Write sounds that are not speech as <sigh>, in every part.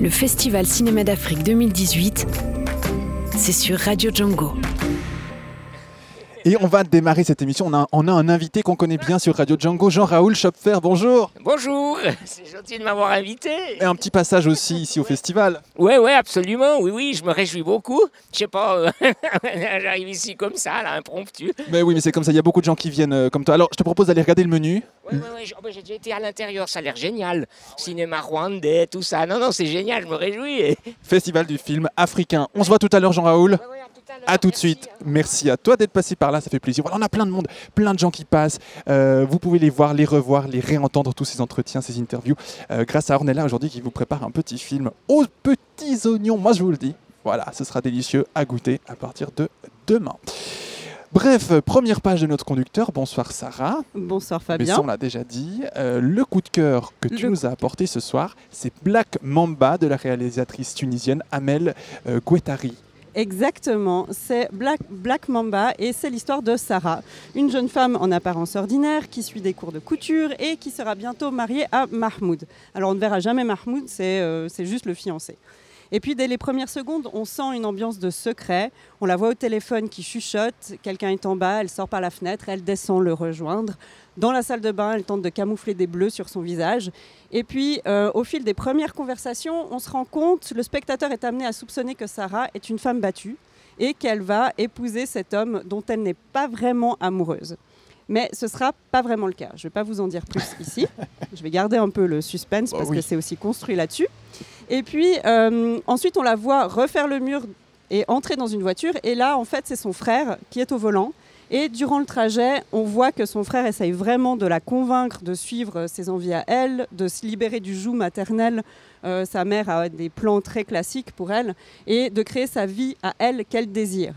le Festival Cinéma d'Afrique 2018, c'est sur Radio Django. Et on va démarrer cette émission. On a, on a un invité qu'on connaît bien sur Radio Django, Jean-Raoul Schopfer. Bonjour. Bonjour, c'est gentil de m'avoir invité. Et un petit passage aussi ici au festival. Ouais, ouais, absolument. Oui, oui, je me réjouis beaucoup. Je sais pas, euh, <laughs> j'arrive ici comme ça, là, impromptu. Mais oui, mais c'est comme ça. Il y a beaucoup de gens qui viennent euh, comme toi. Alors, je te propose d'aller regarder le menu. Ouais, ouais, j'ai oh, bah, j'ai déjà été à l'intérieur, ça a l'air génial. Cinéma rwandais, tout ça. Non, non, c'est génial, je me réjouis. Festival du film africain. On se voit tout à l'heure, Jean-Raoul. Ouais, ouais, à tout de suite. Merci à toi d'être passé par là, ça fait plaisir. Voilà, on a plein de monde, plein de gens qui passent. Euh, vous pouvez les voir, les revoir, les réentendre, tous ces entretiens, ces interviews, euh, grâce à Ornella aujourd'hui qui vous prépare un petit film aux petits oignons. Moi, je vous le dis. Voilà, ce sera délicieux à goûter à partir de demain. Bref, première page de notre conducteur. Bonsoir Sarah. Bonsoir Mais Fabien. ça, on l'a déjà dit. Euh, le coup de cœur que tu Le nous as apporté ce soir, c'est Black Mamba de la réalisatrice tunisienne Amel Guettari. Exactement, c'est Black, Mamba et c'est l'histoire de Sarah, une jeune femme en apparence ordinaire qui suit des cours de couture et qui sera bientôt mariée à Mahmoud. Alors on ne verra jamais Mahmoud, c'est euh, c'est juste le fiancé. Et puis dès les premières secondes, on sent une ambiance de secret. On la voit au téléphone qui chuchote, quelqu'un est en bas, elle sort par la fenêtre, elle descend le rejoindre. Dans la salle de bain, elle tente de camoufler des bleus sur son visage. Et puis, euh, au fil des premières conversations, on se rend compte, le spectateur est amené à soupçonner que Sarah est une femme battue et qu'elle va épouser cet homme dont elle n'est pas vraiment amoureuse. Mais ce sera pas vraiment le cas. Je ne vais pas vous en dire plus ici. <laughs> Je vais garder un peu le suspense Bah parce oui. que c'est aussi construit là-dessus. Et puis, euh, ensuite, on la voit refaire le mur et entrer dans une voiture. Et là, en fait, c'est son frère qui est au volant. Et durant le trajet, on voit que son frère essaye vraiment de la convaincre de suivre ses envies à elle, de se libérer du joug maternel. Euh, sa mère a des plans très classiques pour elle et de créer sa vie à elle qu'elle désire.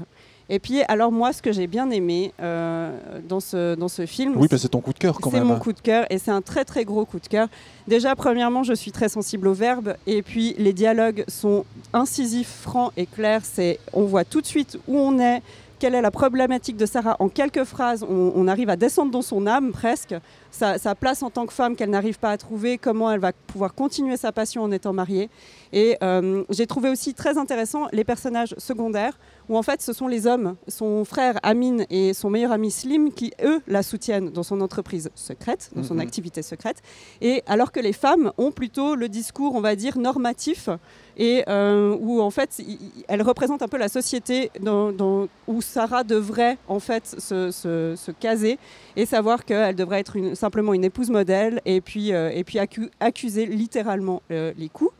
Et puis, alors moi, ce que j'ai bien aimé euh, dans, ce, dans ce film, Oui, parce c'est ton coup de cœur quand c'est même. mon coup de cœur et c'est un très très gros coup de cœur. Déjà, premièrement, je suis très sensible au verbe et puis les dialogues sont incisifs, francs et clairs. C'est, on voit tout de suite où on est, quelle est la problématique de Sarah en quelques phrases. On, on arrive à descendre dans son âme presque, sa, sa place en tant que femme qu'elle n'arrive pas à trouver, comment elle va pouvoir continuer sa passion en étant mariée. Et euh, j'ai trouvé aussi très intéressant les personnages secondaires où en fait ce sont les hommes, son frère Amine et son meilleur ami Slim qui eux la soutiennent dans son entreprise secrète, dans son Mhm. activité secrète. Et alors que les femmes ont plutôt le discours, on va dire, normatif et euh, où en fait elles représentent un peu la société dans- dans- où Sarah devrait en fait se, se- se caser et savoir qu'elle devrait être une- simplement une épouse modèle et puis, euh, et puis accu- accuser littéralement euh, les coups.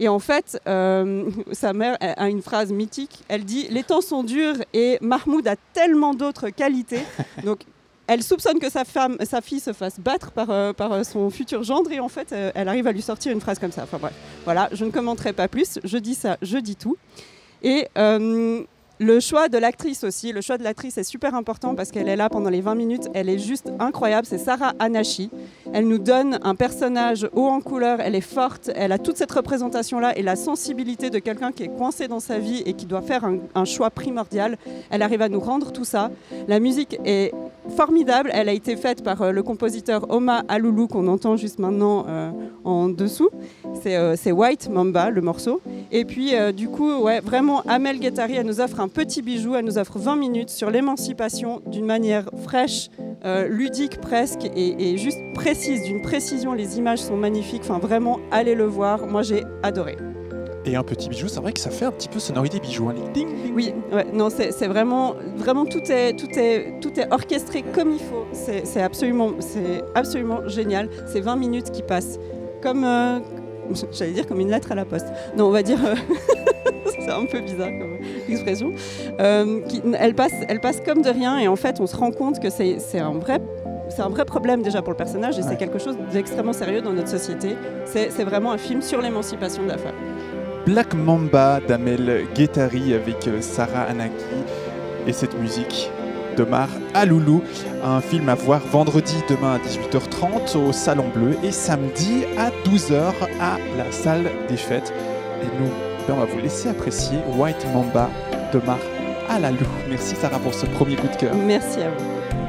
Et en fait, euh, <laughs> sa mère a une phrase mythique. Elle dit Les temps sont durs et Mahmoud a tellement d'autres qualités. <laughs> Donc, elle soupçonne que sa, femme, sa fille se fasse battre par, euh, par son futur gendre et en fait, euh, elle arrive à lui sortir une phrase comme ça. Enfin bref, voilà, je ne commenterai pas plus. Je dis ça, je dis tout. Et euh, le choix de l'actrice aussi, le choix de l'actrice est super important parce qu'elle est là pendant les 20 minutes. Elle est juste incroyable. C'est Sarah Anashi. Elle nous donne un personnage haut en couleur. Elle est forte. Elle a toute cette représentation-là et la sensibilité de quelqu'un qui est coincé dans sa vie et qui doit faire un, choix primordial. Elle arrive à nous rendre tout ça. La musique est formidable. Elle a été faite par euh, le compositeur Oma Aloulou qu'on entend juste maintenant euh, en dessous. Euh, c'est White Mamba, le morceau. Et puis, euh, du coup, ouais, vraiment, Amel Guettari, elle nous offre un petit bijou. Elle nous offre 20 minutes sur l'émancipation d'une manière fraîche, euh, ludique presque, et, et juste précise, d'une précision. Les images sont magnifiques. Enfin, vraiment, allez le voir. Moi, j'ai adoré. Et un petit bijou, c'est vrai que ça fait un petit peu sonorité bijou. hein. Ding, ding. Oui, ouais, non, c'est vraiment, vraiment tout est, tout est, tout est orchestré comme il faut. C'est c'est absolument, c'est absolument génial. C'est 20 minutes qui passent comme, euh, <laughs> j'allais dire comme une lettre à la poste. Non, on va dire, euh, <laughs> c'est un peu bizarre comme expression. Euh, qui- elle passe, elle passe comme de rien et en fait, on se rend compte que c'est un vrai. C'est un vrai problème déjà pour le personnage et Ouais. c'est quelque chose d'extrêmement sérieux dans notre société. C'est c'est vraiment un film sur l'émancipation de la femme. Black Mamba d'Amel Guettari avec euh, Sarah Anaki et cette musique d'Omar Aloulou. Un film à voir vendredi demain à 18h30 au Salon Bleu et samedi à 12h à la salle des fêtes. Et nous, ben, on va vous laisser apprécier White Mamba d'Omar Alalou. Merci Sarah pour ce premier coup de cœur. Merci à vous.